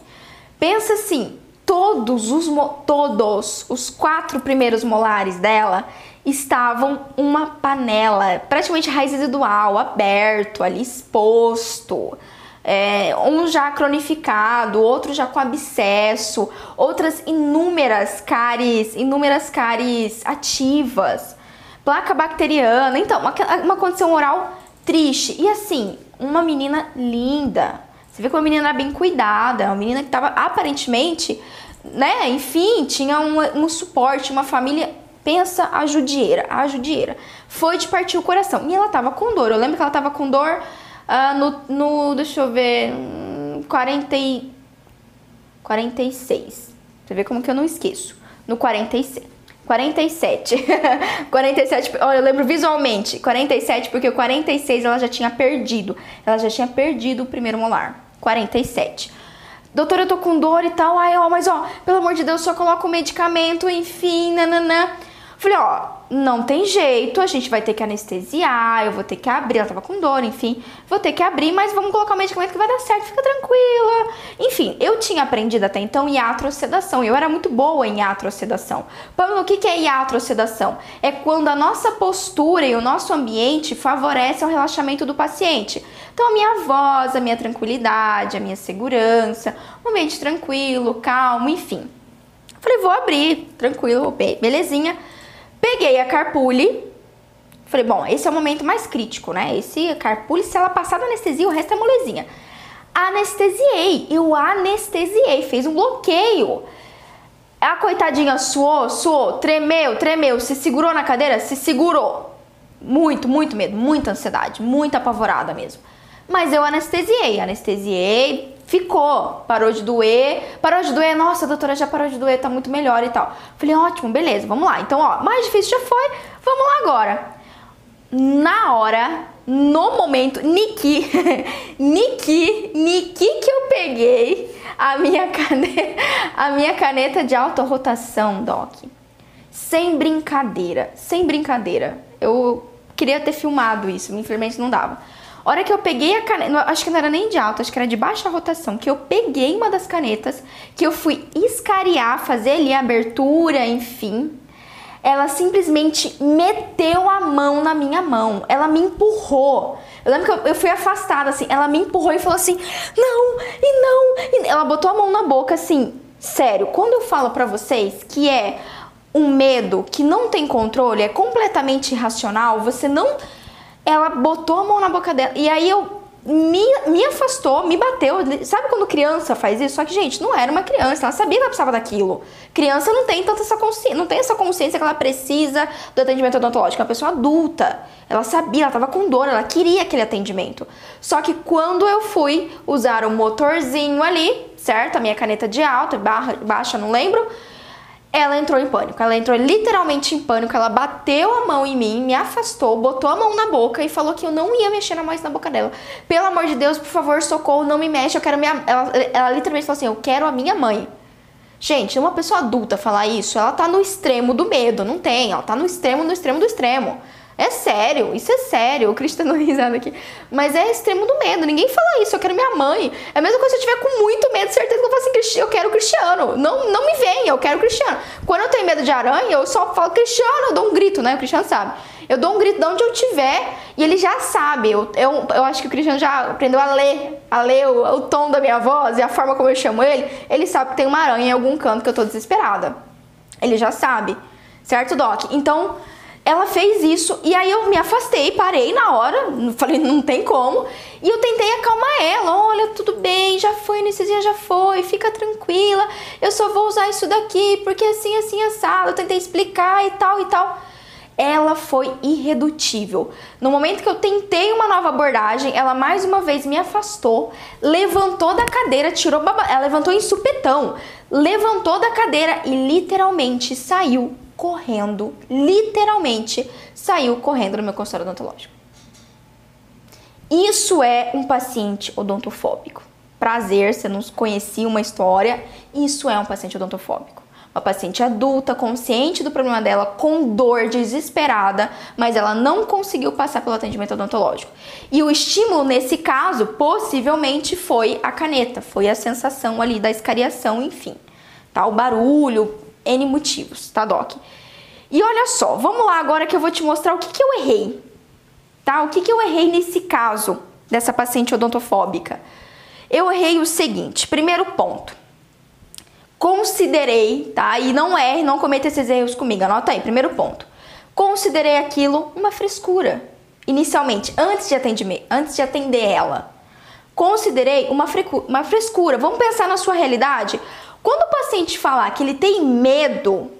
B: pensa assim, todos os, todos os quatro primeiros molares dela estavam uma panela, praticamente raiz residual, aberto, ali exposto é, um já cronificado, outro já com abscesso, outras inúmeras cáries, inúmeras cáries ativas, placa bacteriana, então uma, uma condição oral triste e assim uma menina linda. Você vê que uma menina bem cuidada, uma menina que estava aparentemente, né? Enfim, tinha um, um suporte, uma família pensa a judieira, a judieira. Foi de partir o coração. E ela tava com dor. Eu lembro que ela tava com dor ah, no, no, deixa eu ver, 40 e, 46. Você vê como que eu não esqueço. No 46. 47. 47, olha, eu lembro visualmente. 47 porque o 46 ela já tinha perdido. Ela já tinha perdido o primeiro molar. 47. Doutora, eu tô com dor e tal. Ai, ó, mas ó, pelo amor de Deus, só coloca o medicamento, enfim, nananã. Falei, ó, não tem jeito, a gente vai ter que anestesiar, eu vou ter que abrir, ela tava com dor, enfim, vou ter que abrir, mas vamos colocar o medicamento que vai dar certo, fica tranquila. Enfim, eu tinha aprendido até então iatrosedação, eu era muito boa em iatrosedação. Pamela, o que é iatrosedação? É quando a nossa postura e o nosso ambiente favorecem o relaxamento do paciente. Então, a minha voz, a minha tranquilidade, a minha segurança, um ambiente tranquilo, calmo, enfim. Falei, vou abrir, tranquilo, belezinha. Peguei a carpule. Falei, bom, esse é o momento mais crítico, né? Esse carpule, se ela passar da anestesia, o resto é molezinha. Anestesiei, eu anestesiei, fez um bloqueio. A coitadinha suou, suou, tremeu, tremeu, se segurou na cadeira, se segurou. Muito, muito medo, muita ansiedade, muito apavorada mesmo. Mas eu anestesiei, anestesiei, ficou, parou de doer, parou de doer, nossa, doutora, já parou de doer, tá muito melhor e tal. Falei, ótimo, beleza, vamos lá. Então, ó, mais difícil já foi, vamos lá agora. Na hora, no momento, Niki, Niki, Niki que eu peguei a minha caneta, a minha caneta de alta rotação, Doc. Sem brincadeira, sem brincadeira. Eu queria ter filmado isso, infelizmente não dava hora que eu peguei a caneta, acho que não era nem de alta, acho que era de baixa rotação, que eu peguei uma das canetas, que eu fui escariar, fazer ali a abertura, enfim. Ela simplesmente meteu a mão na minha mão. Ela me empurrou. Eu lembro que eu, eu fui afastada, assim. Ela me empurrou e falou assim: não, e não. E ela botou a mão na boca, assim. Sério, quando eu falo pra vocês que é um medo que não tem controle, é completamente irracional, você não ela botou a mão na boca dela. E aí eu me, me afastou, me bateu. Sabe quando criança faz isso? Só que, gente, não era uma criança, ela sabia que ela precisava daquilo. Criança não tem tanta essa consciência, não tem essa consciência que ela precisa do atendimento odontológico. É uma pessoa adulta. Ela sabia, ela estava com dor, ela queria aquele atendimento. Só que quando eu fui usar o motorzinho ali, certo? A minha caneta de alta, barra, baixa, não lembro ela entrou em pânico. Ela entrou literalmente em pânico. Ela bateu a mão em mim, me afastou, botou a mão na boca e falou que eu não ia mexer mais na boca dela. Pelo amor de Deus, por favor, socorro, não me mexe. Eu quero minha. Ela, ela literalmente falou assim: Eu quero a minha mãe. Gente, uma pessoa adulta falar isso, ela tá no extremo do medo. Não tem. Ela tá no extremo, no extremo do extremo. É sério, isso é sério. O Cristo tá risada aqui. Mas é extremo do medo. Ninguém fala isso. Eu quero minha mãe. É a mesma coisa se eu tiver com muito medo, certeza que eu falo assim, eu quero Cristiano. Não, não me vem, eu quero Cristiano. Quando eu tenho medo de aranha, eu só falo Cristiano, eu dou um grito, né? O Cristiano sabe. Eu dou um grito de onde eu tiver e ele já sabe. Eu, eu, eu acho que o Cristiano já aprendeu a ler, a ler o, o tom da minha voz e a forma como eu chamo ele. Ele sabe que tem uma aranha em algum canto que eu tô desesperada. Ele já sabe. Certo, Doc? Então, ela fez isso e aí eu me afastei, parei na hora, falei, não tem como. E eu tentei acalmar ela, olha, tudo bem, já foi, nesse dia já foi, fica tranquila, eu só vou usar isso daqui, porque assim, assim, assado, eu tentei explicar e tal e tal. Ela foi irredutível. No momento que eu tentei uma nova abordagem, ela mais uma vez me afastou, levantou da cadeira, tirou baba... ela levantou em supetão, levantou da cadeira e literalmente saiu correndo, literalmente saiu correndo no meu consultório odontológico. Isso é um paciente odontofóbico. Prazer, você não conhecia uma história, isso é um paciente odontofóbico. Uma paciente adulta, consciente do problema dela, com dor, desesperada, mas ela não conseguiu passar pelo atendimento odontológico. E o estímulo nesse caso, possivelmente, foi a caneta, foi a sensação ali da escariação, enfim. Tá? O barulho, N motivos, tá, Doc? E olha só, vamos lá agora que eu vou te mostrar o que, que eu errei, tá? O que, que eu errei nesse caso dessa paciente odontofóbica? Eu errei o seguinte, primeiro ponto. Considerei, tá? E não erre, não cometa esses erros comigo, anota aí, primeiro ponto. Considerei aquilo uma frescura, inicialmente, antes de, atender, antes de atender ela. Considerei uma, uma frescura. Vamos pensar na sua realidade? Quando o paciente falar que ele tem medo,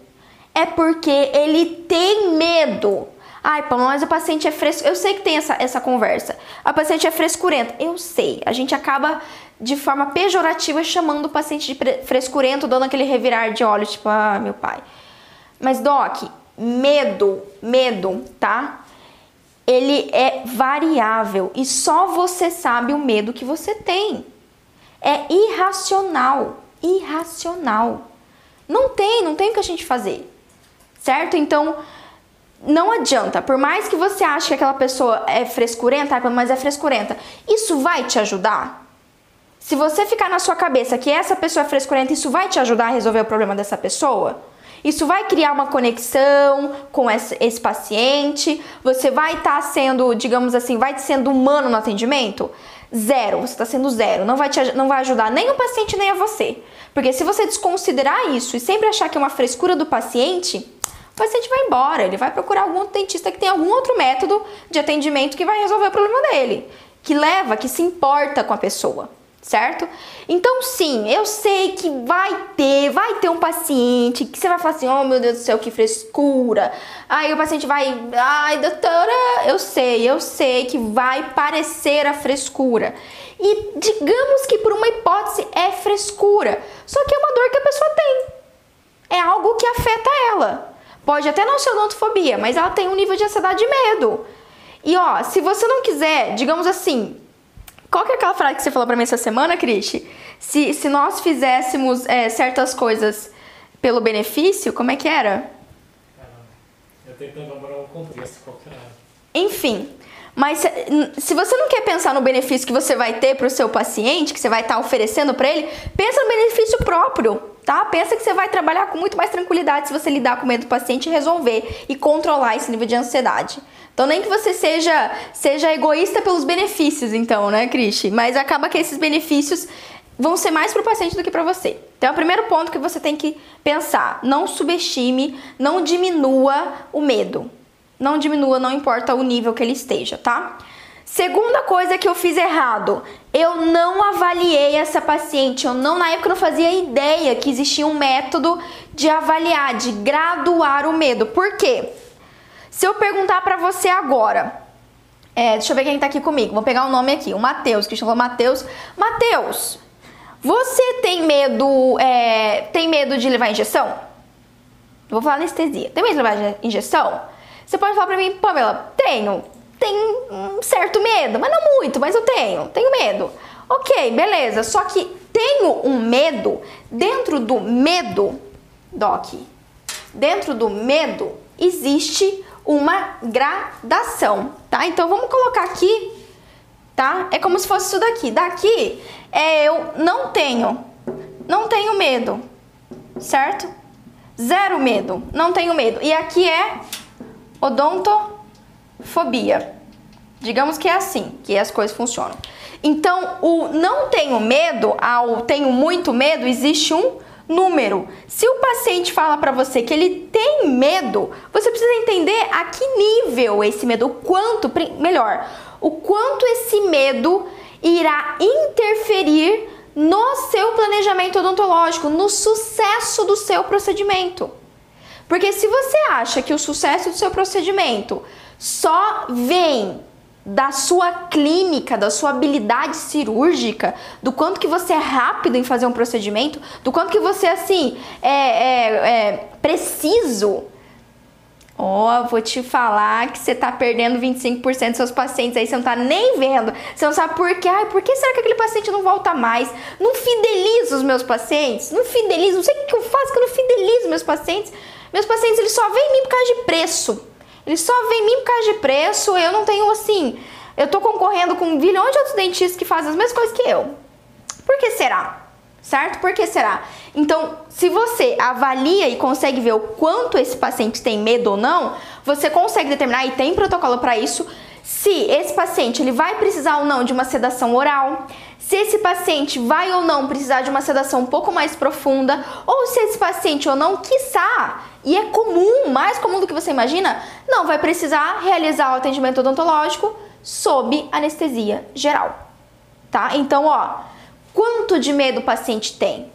B: é porque ele tem medo. Ai, Paulo, mas o paciente é fresco. Eu sei que tem essa, essa conversa. A paciente é frescurenta. Eu sei. A gente acaba de forma pejorativa chamando o paciente de frescurento, dando aquele revirar de olhos, tipo, ah, meu pai. Mas, Doc, medo, medo, tá? Ele é variável e só você sabe o medo que você tem. É irracional irracional. Não tem, não tem o que a gente fazer. Certo? Então, não adianta, por mais que você ache que aquela pessoa é frescurenta, mas é frescurenta, isso vai te ajudar? Se você ficar na sua cabeça que essa pessoa é frescurenta, isso vai te ajudar a resolver o problema dessa pessoa? Isso vai criar uma conexão com esse, esse paciente? Você vai estar tá sendo, digamos assim, vai sendo humano no atendimento? Zero, você está sendo zero. Não vai, te, não vai ajudar nem o paciente nem a você. Porque se você desconsiderar isso e sempre achar que é uma frescura do paciente, o paciente vai embora, ele vai procurar algum dentista que tem algum outro método de atendimento que vai resolver o problema dele, que leva, que se importa com a pessoa certo? Então, sim, eu sei que vai ter, vai ter um paciente que você vai falar assim: oh meu Deus do céu, que frescura. Aí o paciente vai, ai doutora, eu sei, eu sei que vai parecer a frescura. E digamos que por uma hipótese é frescura, só que é uma dor que a pessoa tem, é algo que afeta ela. Pode até não ser odontofobia, mas ela tem um nível de ansiedade e medo. E ó, se você não quiser, digamos assim, qual que é aquela frase que você falou pra mim essa semana, Cristi? Se, se nós fizéssemos é, certas coisas pelo benefício, como é que era?
A: Eu tentando lembrar um contexto, qual que era?
B: Enfim, mas se, se, você não quer pensar no benefício que você vai ter para o seu paciente, que você vai estar tá oferecendo para ele, pensa no benefício próprio, tá? Pensa que você vai trabalhar com muito mais tranquilidade se você lidar com o medo do paciente e resolver e controlar esse nível de ansiedade. Então nem que você seja seja egoísta pelos benefícios, então, né, Cristi? Mas acaba que esses benefícios vão ser mais para o paciente do que para você. Então, é o primeiro ponto que você tem que pensar: não subestime, não diminua o medo. não diminua, não importa o nível que ele esteja, tá? Segunda coisa que eu fiz errado, eu não avaliei essa paciente. Eu não, na época, não fazia ideia que existia um método de avaliar, de graduar o medo. Por quê? Se eu perguntar para você agora, é, deixa eu ver quem tá aqui comigo. Vou pegar o um nome aqui, o Matheus, que chamou Matheus. Matheus, você tem medo, é, tem medo de levar injeção? Vou falar anestesia. Tem medo de levar injeção? Você pode falar pra mim, Pamela, tenho tem um certo medo, mas não muito, mas eu tenho, tenho medo. Ok, beleza. Só que tenho um medo, dentro do medo, Doc, dentro do medo existe uma gradação, tá? Então vamos colocar aqui, tá? É como se fosse isso daqui. Daqui é eu não tenho, não tenho medo, certo? Zero medo, não tenho medo. E aqui é odonto fobia. Digamos que é assim que as coisas funcionam. Então, o não tenho medo ao tenho muito medo, existe um número. Se o paciente fala para você que ele tem medo, você precisa entender a que nível esse medo, o quanto, melhor, o quanto esse medo irá interferir no seu planejamento odontológico, no sucesso do seu procedimento. Porque se você acha que o sucesso do seu procedimento só vem da sua clínica, da sua habilidade cirúrgica, do quanto que você é rápido em fazer um procedimento, do quanto que você assim é, é, é preciso. Ó, oh, vou te falar que você tá perdendo 25% dos seus pacientes aí, você não tá nem vendo. Você não sabe por quê. Ai, por que será que aquele paciente não volta mais? Não fidelizo os meus pacientes? Não fidelizo, não sei o que eu faço que eu não fidelizo meus pacientes. Meus pacientes, eles só vêm em mim por causa de preço. Eles só vêm em mim por causa de preço. Eu não tenho assim. Eu tô concorrendo com bilhões de outros dentistas que fazem as mesmas coisas que eu. Por que será? Certo? Por que será? Então, se você avalia e consegue ver o quanto esse paciente tem medo ou não, você consegue determinar e tem protocolo para isso se esse paciente ele vai precisar ou não de uma sedação oral, se esse paciente vai ou não precisar de uma sedação um pouco mais profunda, ou se esse paciente ou não, quiçá, e é comum, mais comum do que você imagina, não vai precisar realizar o atendimento odontológico sob anestesia geral, tá? Então, ó, quanto de medo o paciente tem?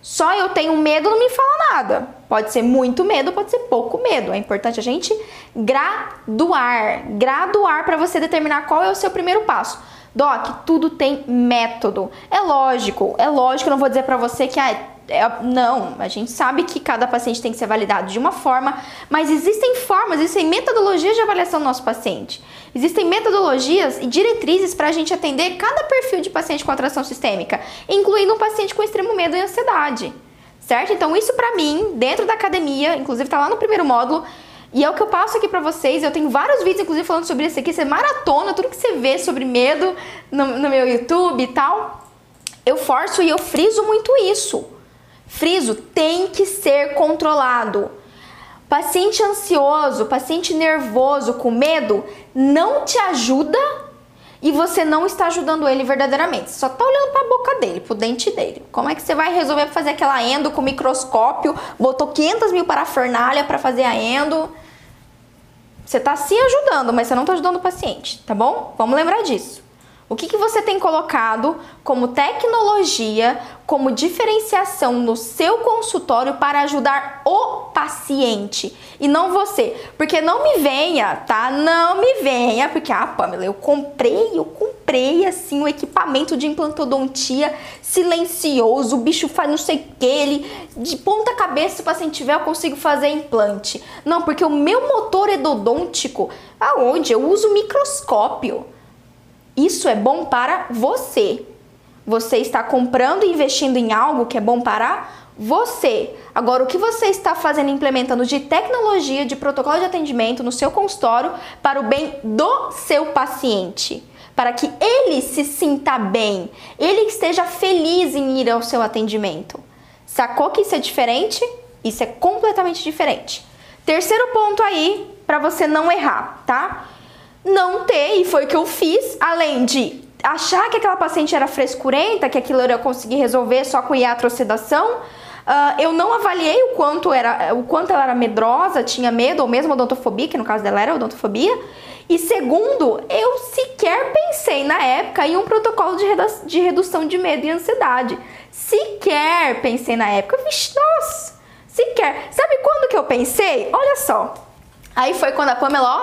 B: Só eu tenho medo não me fala nada. Pode ser muito medo, pode ser pouco medo. É importante a gente graduar, graduar para você determinar qual é o seu primeiro passo. Doc, tudo tem método. É lógico, é lógico, não vou dizer para você que ah, é, não, a gente sabe que cada paciente tem que ser validado de uma forma, mas existem formas, existem metodologias de avaliação do nosso paciente. Existem metodologias e diretrizes para a gente atender cada perfil de paciente com atração sistêmica, incluindo um paciente com extremo medo e ansiedade. Certo? Então, isso para mim, dentro da academia, inclusive tá lá no primeiro módulo, e é o que eu passo aqui pra vocês. Eu tenho vários vídeos, inclusive, falando sobre isso aqui. Você maratona tudo que você vê sobre medo no, no meu YouTube e tal. Eu forço e eu friso muito isso. Friso tem que ser controlado. Paciente ansioso, paciente nervoso, com medo, não te ajuda e você não está ajudando ele verdadeiramente. Só está olhando para a boca dele, para o dente dele. Como é que você vai resolver fazer aquela endo com microscópio? Botou 500 mil parafernália para fazer a endo. Você está se ajudando, mas você não está ajudando o paciente, tá bom? Vamos lembrar disso. O que, que você tem colocado como tecnologia, como diferenciação no seu consultório para ajudar o paciente e não você? Porque não me venha, tá? Não me venha, porque, ah, Pamela, eu comprei, eu comprei assim um equipamento de implantodontia silencioso, o bicho faz não sei o que, ele de ponta cabeça, se o paciente tiver, eu consigo fazer implante. Não, porque o meu motor endodôntico, aonde? Eu uso microscópio. Isso é bom para você. Você está comprando e investindo em algo que é bom para você. Agora, o que você está fazendo, implementando de tecnologia, de protocolo de atendimento no seu consultório para o bem do seu paciente? Para que ele se sinta bem, ele esteja feliz em ir ao seu atendimento. Sacou que isso é diferente? Isso é completamente diferente. Terceiro ponto aí, para você não errar, tá? Não ter, e foi o que eu fiz, além de achar que aquela paciente era frescurenta, que aquilo eu ia conseguir resolver só com iatrosedação, Uh, eu não avaliei o quanto, era, o quanto ela era medrosa, tinha medo, ou mesmo odontofobia, que no caso dela era odontofobia. E segundo, eu sequer pensei na época em um protocolo de, de redução de medo e ansiedade. Sequer pensei na época. Vixe, nossa! Sequer. Sabe quando que eu pensei? Olha só. Aí foi quando a Pamela,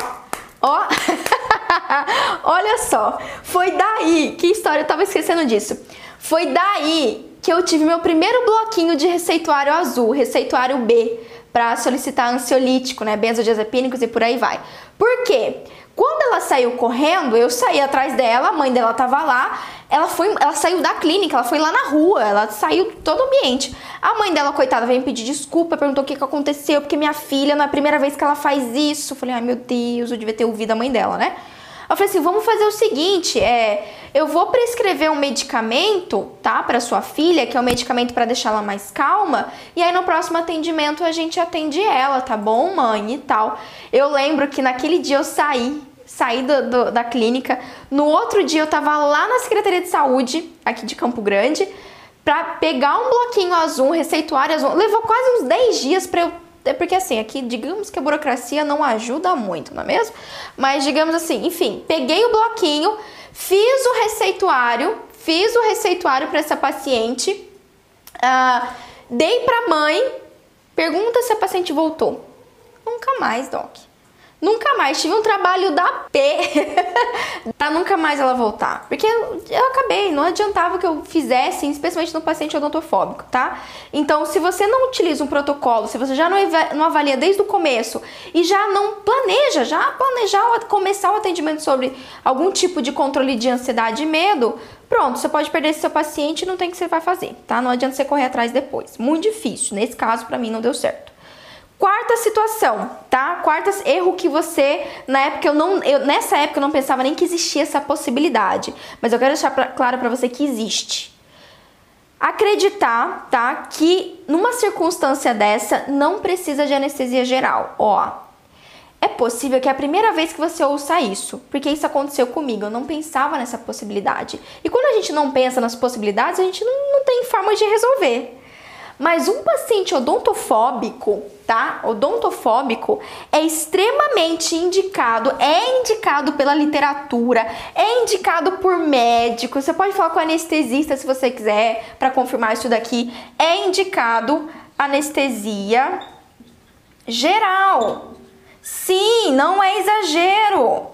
B: ó, ó. Olha só. Foi daí. Que história, eu tava esquecendo disso. Foi daí que eu tive meu primeiro bloquinho de receituário azul, receituário B, para solicitar ansiolítico, né, benzodiazepínicos e por aí vai. Por quê? Quando ela saiu correndo, eu saí atrás dela, a mãe dela tava lá, ela foi, ela saiu da clínica, ela foi lá na rua, ela saiu todo o ambiente. A mãe dela, coitada, veio pedir desculpa, perguntou o que, que aconteceu, porque minha filha, não é a primeira vez que ela faz isso. Eu falei, ai meu Deus, eu devia ter ouvido a mãe dela, né? Eu falei assim, vamos fazer o seguinte, é, eu vou prescrever um medicamento, tá, para sua filha, que é um medicamento para deixá-la mais calma, e aí no próximo atendimento a gente atende ela, tá bom, mãe e tal. Eu lembro que naquele dia eu saí, saí do, do, da clínica, no outro dia eu tava lá na Secretaria de Saúde, aqui de Campo Grande, para pegar um bloquinho azul, um receituário azul. Levou quase uns 10 dias para eu porque assim, aqui digamos que a burocracia não ajuda muito, não é mesmo? Mas digamos assim, enfim, peguei o bloquinho, fiz o receituário, fiz o receituário para essa paciente, uh, dei para mãe, pergunta se a paciente voltou. Nunca mais, Doc. Nunca mais. Tive um trabalho da P pra nunca mais ela voltar. Porque eu acabei, não adiantava que eu fizesse, especialmente no paciente odontofóbico, tá? Então, se você não utiliza um protocolo, se você já não, não avalia desde o começo e já não planeja, já planejar começar o atendimento sobre algum tipo de controle de ansiedade e medo, pronto, você pode perder esse seu paciente e não tem o que você vai fazer, tá? Não adianta você correr atrás depois. Muito difícil. Nesse caso, para mim, não deu certo. Quarta situação, tá? Quarta erro que você, na época eu não, eu, nessa época eu não pensava nem que existia essa possibilidade, mas eu quero deixar pra, claro para você que existe. Acreditar, tá? Que numa circunstância dessa não precisa de anestesia geral. Ó, é possível que é a primeira vez que você ouça isso, porque isso aconteceu comigo, eu não pensava nessa possibilidade. E quando a gente não pensa nas possibilidades, a gente não, não tem forma de resolver. Mas um paciente odontofóbico, tá? Odontofóbico é extremamente indicado, é indicado pela literatura, é indicado por médico. Você pode falar com anestesista se você quiser para confirmar isso daqui. É indicado anestesia geral. Sim, não é exagero.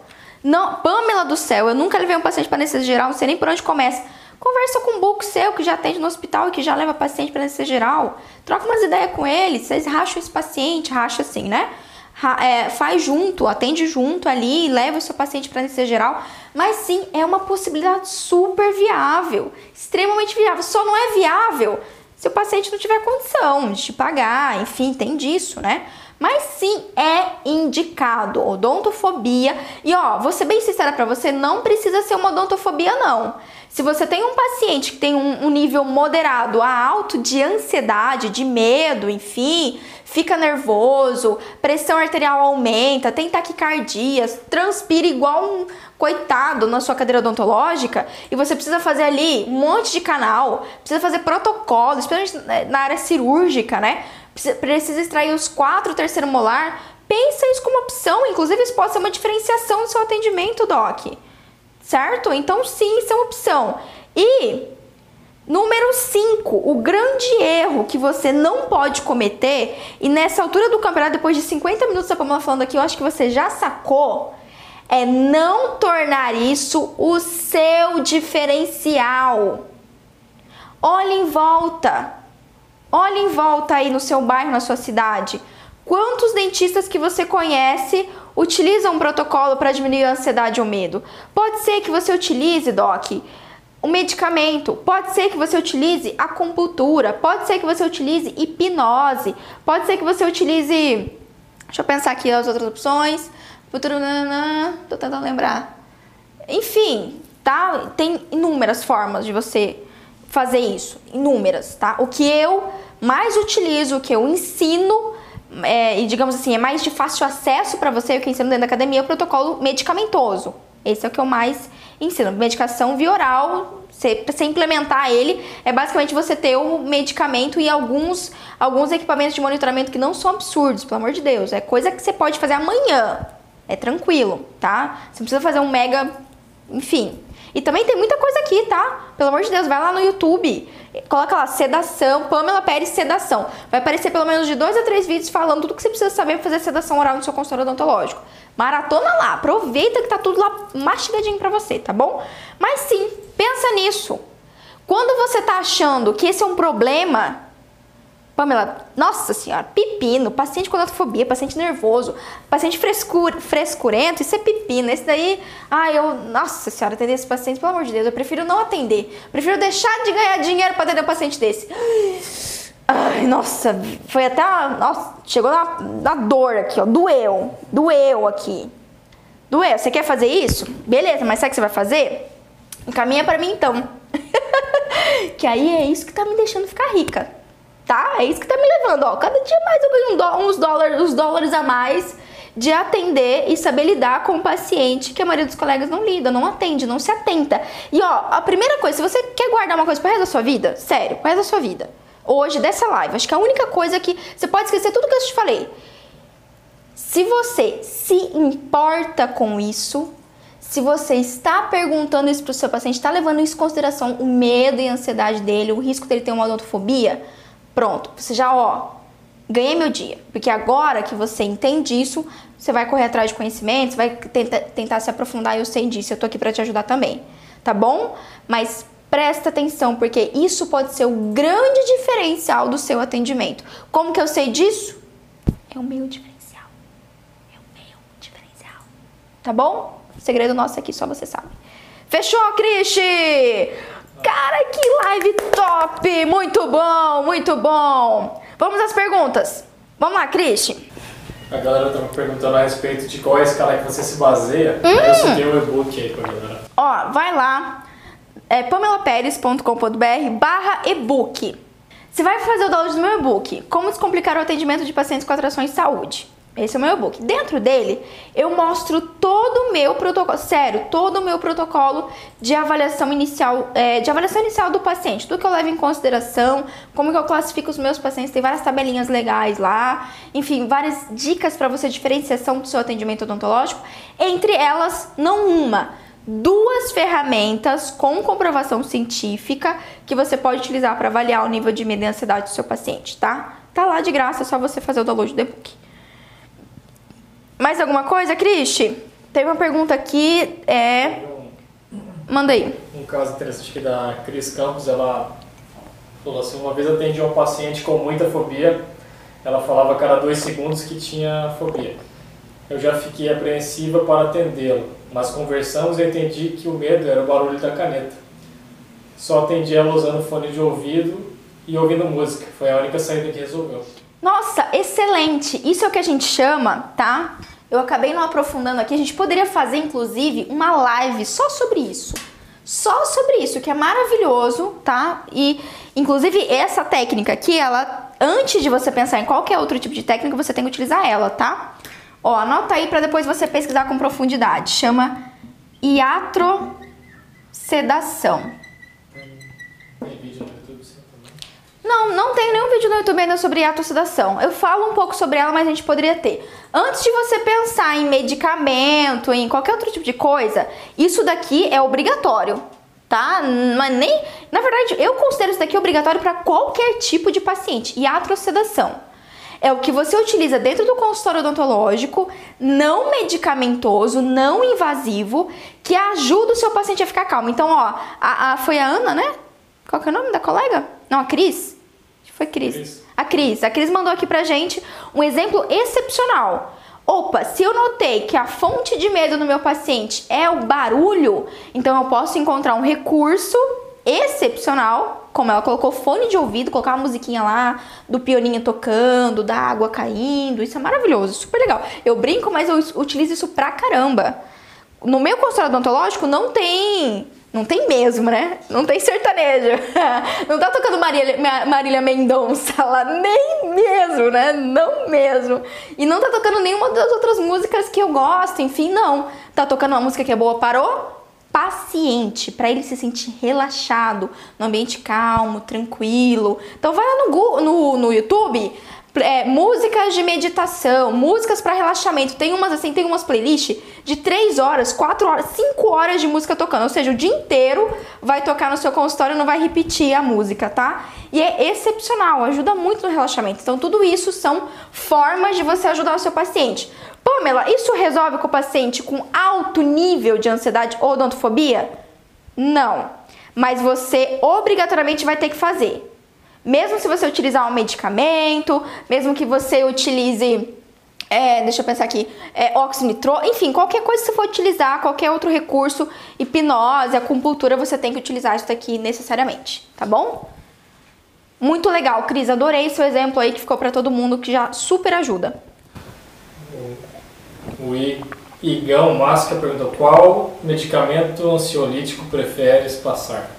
B: Não, Pamela do céu, eu nunca levei um paciente para anestesia geral, não sei nem por onde começa. Conversa com um buco seu que já atende no hospital e que já leva paciente para anestesia geral. Troca umas ideias com ele, vocês racham esse paciente, racha assim, né? É, faz junto, atende junto ali, leva o seu paciente para anestesia geral. Mas sim, é uma possibilidade super viável, extremamente viável. Só não é viável se o paciente não tiver condição de te pagar, enfim, tem disso, né? Mas sim é indicado odontofobia. E ó, vou ser bem sincera para você, não precisa ser uma odontofobia não. Se você tem um paciente que tem um, um nível moderado a alto de ansiedade, de medo, enfim, fica nervoso, pressão arterial aumenta, tem taquicardias, transpira igual um coitado na sua cadeira odontológica e você precisa fazer ali um monte de canal, precisa fazer protocolo, especialmente na área cirúrgica, né? Precisa extrair os quatro terceiro molar. Pensa isso como opção, inclusive isso pode ser uma diferenciação do seu atendimento, Doc certo? Então, sim, isso é uma opção. E número 5, o grande erro que você não pode cometer, e nessa altura do campeonato, depois de 50 minutos da Pamela falando aqui, eu acho que você já sacou, é não tornar isso o seu diferencial. Olhe em volta. Olhe em volta aí no seu bairro, na sua cidade. Quantos dentistas que você conhece utilizam um protocolo para diminuir a ansiedade ou medo? Pode ser que você utilize, Doc, um medicamento, pode ser que você utilize acupuntura, pode ser que você utilize hipnose, pode ser que você utilize. Deixa eu pensar aqui as outras opções. Tô tentando lembrar. Enfim, tá? Tem inúmeras formas de você fazer isso, inúmeras, tá? O que eu mais utilizo, o que eu ensino é, e digamos assim, é mais de fácil acesso para você, o que ensino dentro da academia, é o protocolo medicamentoso, Esse é o que eu mais ensino. Medicação via oral, você, você implementar ele, é basicamente você ter o medicamento e alguns, alguns equipamentos de monitoramento que não são absurdos, pelo amor de Deus. É coisa que você pode fazer amanhã. É tranquilo, tá? Você não precisa fazer um mega. Enfim. E também tem muita coisa aqui, tá? Pelo amor de Deus, vai lá no YouTube. Coloca lá, sedação, Pamela Pérez, sedação. Vai aparecer pelo menos de dois a três vídeos falando tudo que você precisa saber para fazer sedação oral no seu consultório odontológico. Maratona lá, aproveita que tá tudo lá mastigadinho para você, tá bom? Mas sim, pensa nisso. Quando você tá achando que esse é um problema, Pamela, nossa senhora, pepino, paciente com odonofobia, paciente nervoso, paciente frescur, frescurento, isso é pepino. Esse daí, ah, eu, nossa senhora, atender esse paciente, pelo amor de Deus, eu prefiro não atender. Prefiro deixar de ganhar dinheiro para atender um paciente desse. Ai, nossa, foi até, nossa, chegou na, na dor aqui, ó, doeu, doeu aqui. Doeu, você quer fazer isso? Beleza, mas sabe o que você vai fazer? Encaminha para mim então. que aí é isso que tá me deixando ficar rica tá? É isso que tá me levando, ó. Cada dia mais eu ganho uns dólares, uns dólares a mais de atender e saber lidar com o paciente que a maioria dos colegas não lida, não atende, não se atenta. E ó, a primeira coisa, se você quer guardar uma coisa pro resto da sua vida, sério, pro resto da sua vida, hoje, dessa live, acho que a única coisa que você pode esquecer tudo que eu te falei. Se você se importa com isso, se você está perguntando isso pro seu paciente, está levando isso em consideração o medo e a ansiedade dele, o risco dele ter uma odontofobia, Pronto, você já, ó, ganhei meu dia. Porque agora que você entende isso, você vai correr atrás de conhecimentos, vai tenta, tentar se aprofundar. Eu sei disso, eu tô aqui para te ajudar também, tá bom? Mas presta atenção, porque isso pode ser o grande diferencial do seu atendimento. Como que eu sei disso? É o meu diferencial. É o meu diferencial. Tá bom? segredo nosso aqui, só você sabe. Fechou, Cristi? Cara, que live top! Muito bom, muito bom! Vamos às perguntas. Vamos lá, Christian.
A: A galera tá me perguntando a respeito de qual é a escala que você se baseia. Hum. Eu citei o e-book aí pra galera.
B: Ó, vai lá, é pamelaperes.com.br barra e-book. Você vai fazer o download do meu e-book, Como Descomplicar o Atendimento de Pacientes com Atrações de Saúde. Esse é o meu e-book. Dentro dele, eu mostro todo o meu protocolo, sério, todo o meu protocolo de avaliação inicial, é, de avaliação inicial do paciente, tudo que eu levo em consideração, como que eu classifico os meus pacientes, tem várias tabelinhas legais lá, enfim, várias dicas para você diferenciação do seu atendimento odontológico, entre elas, não uma, duas ferramentas com comprovação científica que você pode utilizar para avaliar o nível de medo e ansiedade do seu paciente, tá? Tá lá de graça, é só você fazer o download do e-book. Mais alguma coisa, Cristi? Tem uma pergunta aqui, é... Manda aí.
A: Um caso interessante aqui da Cris Campos, ela falou assim, uma vez atendi um paciente com muita fobia, ela falava a cada dois segundos que tinha fobia. Eu já fiquei apreensiva para atendê-lo, mas conversamos e entendi que o medo era o barulho da caneta. Só atendi ela usando fone de ouvido e ouvindo música, foi a única saída que resolveu.
B: Nossa, excelente! Isso é o que a gente chama, tá? Eu acabei não aprofundando aqui. A gente poderia fazer, inclusive, uma live só sobre isso. Só sobre isso, que é maravilhoso, tá? E, inclusive, essa técnica aqui, ela, antes de você pensar em qualquer outro tipo de técnica, você tem que utilizar ela, tá? Ó, anota aí para depois você pesquisar com profundidade. Chama iatrosedação. Não, não tem nenhum vídeo no YouTube ainda sobre atoxidação. Eu falo um pouco sobre ela, mas a gente poderia ter. Antes de você pensar em medicamento, em qualquer outro tipo de coisa, isso daqui é obrigatório, tá? Mas nem, na verdade, eu considero isso daqui obrigatório para qualquer tipo de paciente. E a atrocedação é o que você utiliza dentro do consultório odontológico, não medicamentoso, não invasivo, que ajuda o seu paciente a ficar calmo. Então, ó, a, a foi a Ana, né? Qual que é o nome da colega? Não, a Cris? Foi Cris. Cris. A Cris. A Cris mandou aqui pra gente um exemplo excepcional. Opa, se eu notei que a fonte de medo no meu paciente é o barulho, então eu posso encontrar um recurso excepcional, como ela colocou fone de ouvido, colocar uma musiquinha lá do pioninho tocando, da água caindo, isso é maravilhoso, super legal. Eu brinco, mas eu utilizo isso pra caramba. No meu consultório odontológico não tem Não tem mesmo, né? Não tem sertanejo. Não tá tocando Marília, Marília Mendonça lá, nem mesmo, né? Não mesmo. E não tá tocando nenhuma das outras músicas que eu gosto, enfim, não. Tá tocando uma música que é boa para o paciente, para ele se sentir relaxado, no ambiente calmo, tranquilo. Então vai lá no, no, no YouTube, é, músicas de meditação, músicas para relaxamento. Tem umas assim, tem umas playlists de 3 horas, 4 horas, 5 horas de música tocando. Ou seja, o dia inteiro vai tocar no seu consultório e não vai repetir a música, tá? E é excepcional, ajuda muito no relaxamento. Então, tudo isso são formas de você ajudar o seu paciente. Pamela, isso resolve com o paciente com alto nível de ansiedade ou odontofobia? Não. Mas você obrigatoriamente vai ter que fazer. Mesmo se você utilizar um medicamento, mesmo que você utilize é, deixa eu pensar aqui, é, oxinitrol, enfim, qualquer coisa que você for utilizar, qualquer outro recurso, hipnose, acupuntura, você tem que utilizar isso daqui necessariamente, tá bom? Muito legal, Cris, adorei seu exemplo aí que ficou para todo mundo, que já super ajuda.
A: O Igão Máscara perguntou, qual medicamento ansiolítico preferes passar?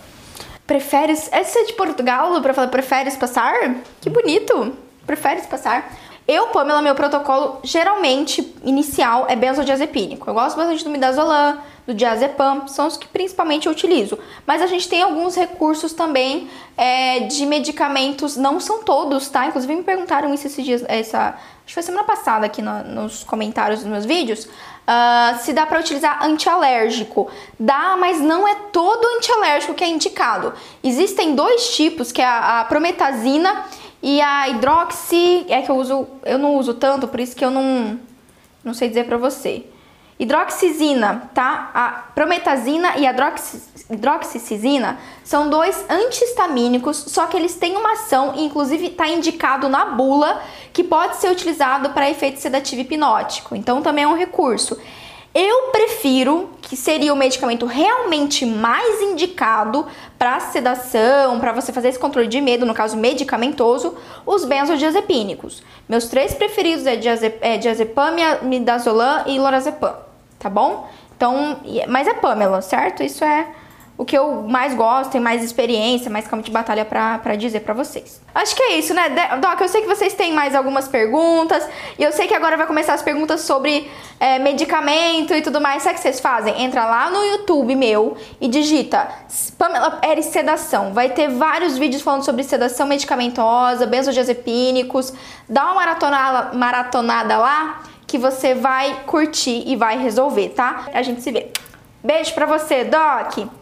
B: Preferes. Essa é de Portugal para falar preferes passar? Que bonito! Preferes passar. Eu, Pamela, meu protocolo geralmente inicial é benzodiazepínico. Eu gosto bastante do midazolam, do diazepam, são os que principalmente eu utilizo. Mas a gente tem alguns recursos também é, de medicamentos, não são todos, tá? Inclusive me perguntaram isso esses dias, essa, acho que foi semana passada aqui no, nos comentários dos meus vídeos. Uh, se dá para utilizar antialérgico. Dá, mas não é todo antialérgico que é indicado. Existem dois tipos, que é a, a prometazina e a hidroxi, é que eu uso, eu não uso tanto, por isso que eu não não sei dizer para você. Hidroxizina, tá? A prometazina e a hidroxicizina são dois antihistamínicos, só que eles têm uma ação, e inclusive está indicado na bula, que pode ser utilizado para efeito sedativo hipnótico. Então também é um recurso. Eu prefiro que seria o medicamento realmente mais indicado para sedação, para você fazer esse controle de medo, no caso medicamentoso, os benzodiazepínicos. Meus três preferidos é, é diazepam, midazolam e lorazepam, tá bom? Então, mas é Pamela, certo? Isso é o que eu mais gosto, tem mais experiência, mais campo de batalha pra dizer pra vocês. Acho que é isso, né? Doc, eu sei que vocês têm mais algumas perguntas, e eu sei que agora vai começar as perguntas sobre é, medicamento e tudo mais. Sabe o que vocês fazem? Entra lá no YouTube meu e digita Pamela Pérez Sedação. Vai ter vários vídeos falando sobre sedação medicamentosa, benzodiazepínicos. Dá uma maratonada, maratonada lá que você vai curtir e vai resolver, tá? A gente se vê. Beijo pra você, Doc!